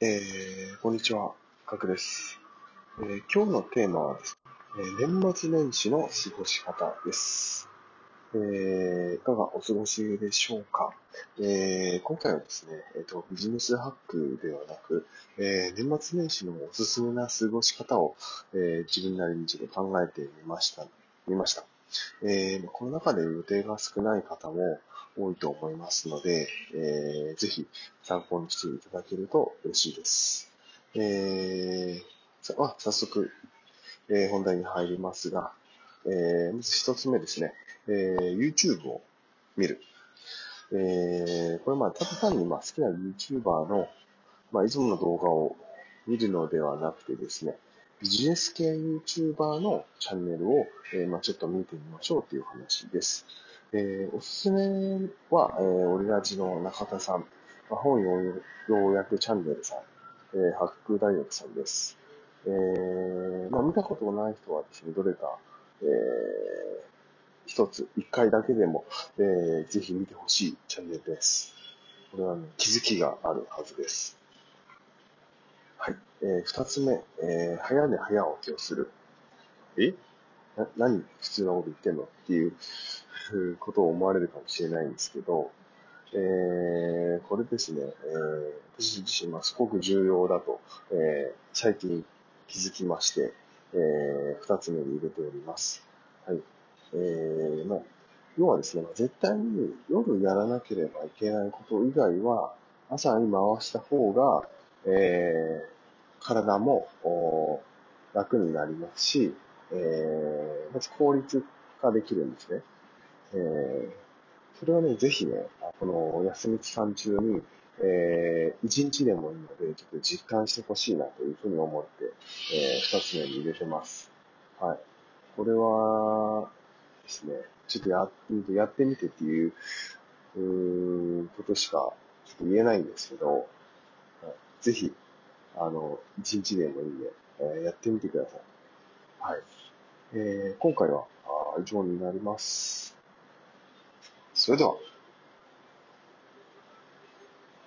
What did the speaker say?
えー、こんにちは、かくです、えー、今日のテーマはですね、え年末年始の過ごし方です。えー、いかがお過ごしでしょうか、えー、今回はですね、えーと、ビジネスハックではなく、えー、年末年始のおすすめな過ごし方を、えー、自分なりにちょっと考えてみました。見ました。えー、この中で予定が少ない方も多いと思いますので、えー、ぜひ参考にしていただけると嬉しいです。えー、あ早速、えー、本題に入りますが、えー、まず一つ目ですね、えー、YouTube を見る。えー、これまあ、ただ単にまあ好きな YouTuber の、まあ、いつもの動画を見るのではなくてですね、ビジネス系 YouTuber のチャンネルを、えー、まあ、ちょっと見てみましょうという話です。えー、おすすめは、えー、オリラジの中田さん、まあ、本要約チャンネルさん、えー、八空大学さんです。えー、まあ、見たことない人はですね、どれか、えー、一つ、一回だけでも、えー、ぜひ見てほしいチャンネルです。これは、ね、気づきがあるはずです。はい。えー、二つ目、えー、早寝早起きをする。え？な、何普通のこと言ってんの？っていう ことを思われるかもしれないんですけど、えー、これですね、えー、私自身はすごく重要だと、えー、最近気づきまして、えー、二つ目に入れております。はい。えー、まあ、要はですね、絶対に夜やらなければいけないこと以外は、朝に回した方が、えー、体も楽になりますし、えー、まず効率化できるんですね。えー、それはね、ぜひね、この休み期間中に、えー、一日でもいいので、ちょっと実感してほしいなというふうに思って、えー、二つ目に入れてます。はい。これはですね、ちょっとややってみてっていう、うことしかちょっと言えないんですけど、ぜひ、あの、一日でもいいんで、えー、やってみてください。はい。えー、今回は以上になります。それでは。